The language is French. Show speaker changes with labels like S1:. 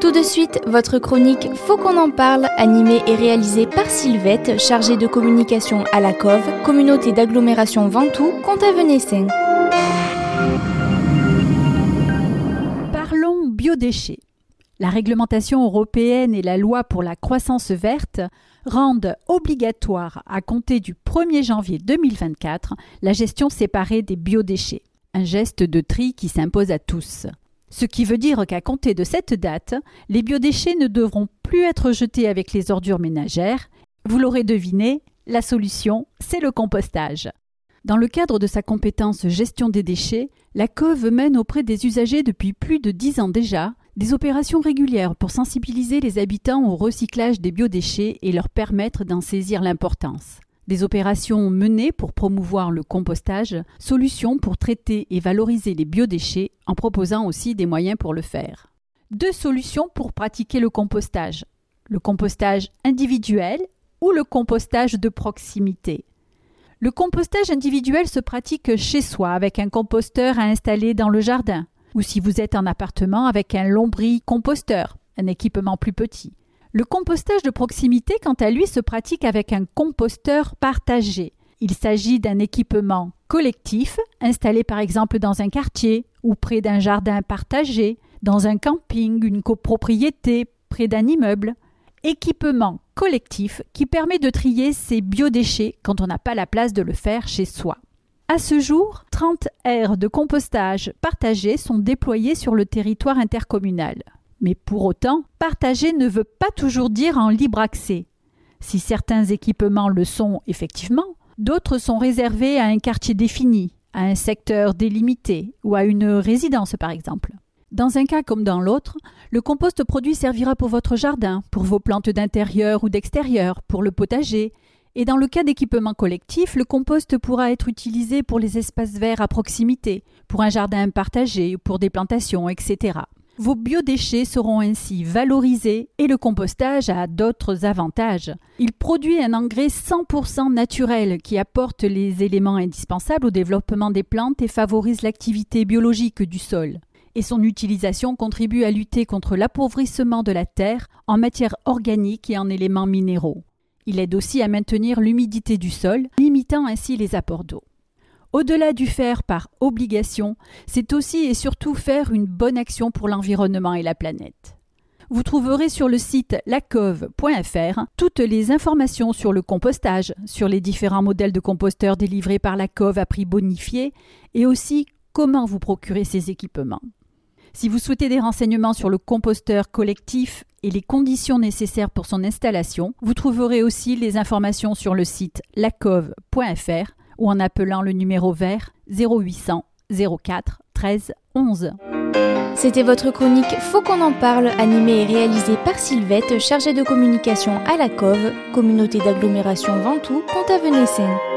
S1: Tout de suite, votre chronique Faut qu'on en parle, animée et réalisée par Sylvette, chargée de communication à la COV, communauté d'agglomération Ventoux, Comte-Avenay-Saint.
S2: Parlons biodéchets. La réglementation européenne et la loi pour la croissance verte rendent obligatoire à compter du 1er janvier 2024 la gestion séparée des biodéchets, un geste de tri qui s'impose à tous. Ce qui veut dire qu'à compter de cette date, les biodéchets ne devront plus être jetés avec les ordures ménagères. Vous l'aurez deviné, la solution, c'est le compostage. Dans le cadre de sa compétence gestion des déchets, la COV mène auprès des usagers depuis plus de dix ans déjà des opérations régulières pour sensibiliser les habitants au recyclage des biodéchets et leur permettre d'en saisir l'importance. Des opérations menées pour promouvoir le compostage, solutions pour traiter et valoriser les biodéchets en proposant aussi des moyens pour le faire. Deux solutions pour pratiquer le compostage. Le compostage individuel ou le compostage de proximité. Le compostage individuel se pratique chez soi avec un composteur à installer dans le jardin, ou si vous êtes en appartement avec un lombri composteur, un équipement plus petit. Le compostage de proximité, quant à lui, se pratique avec un composteur partagé. Il s'agit d'un équipement collectif, installé par exemple dans un quartier ou près d'un jardin partagé, dans un camping, une copropriété, près d'un immeuble. Équipement collectif qui permet de trier ses biodéchets quand on n'a pas la place de le faire chez soi. À ce jour, 30 aires de compostage partagées sont déployées sur le territoire intercommunal. Mais pour autant, partager ne veut pas toujours dire en libre accès. Si certains équipements le sont effectivement, d'autres sont réservés à un quartier défini, à un secteur délimité ou à une résidence par exemple. Dans un cas comme dans l'autre, le compost produit servira pour votre jardin, pour vos plantes d'intérieur ou d'extérieur, pour le potager, et dans le cas d'équipements collectifs, le compost pourra être utilisé pour les espaces verts à proximité, pour un jardin partagé, pour des plantations, etc. Vos biodéchets seront ainsi valorisés et le compostage a d'autres avantages. Il produit un engrais 100% naturel qui apporte les éléments indispensables au développement des plantes et favorise l'activité biologique du sol. Et son utilisation contribue à lutter contre l'appauvrissement de la terre en matière organique et en éléments minéraux. Il aide aussi à maintenir l'humidité du sol, limitant ainsi les apports d'eau. Au-delà du faire par obligation, c'est aussi et surtout faire une bonne action pour l'environnement et la planète. Vous trouverez sur le site lacove.fr toutes les informations sur le compostage, sur les différents modèles de composteurs délivrés par la COV à prix bonifié et aussi comment vous procurer ces équipements. Si vous souhaitez des renseignements sur le composteur collectif et les conditions nécessaires pour son installation, vous trouverez aussi les informations sur le site lacove.fr ou en appelant le numéro vert 0800 04 13 11.
S1: C'était votre chronique Faut qu'on en parle, animée et réalisée par Sylvette, chargée de communication à la COV, communauté d'agglomération Ventoux, Pont-Avenay-Seine.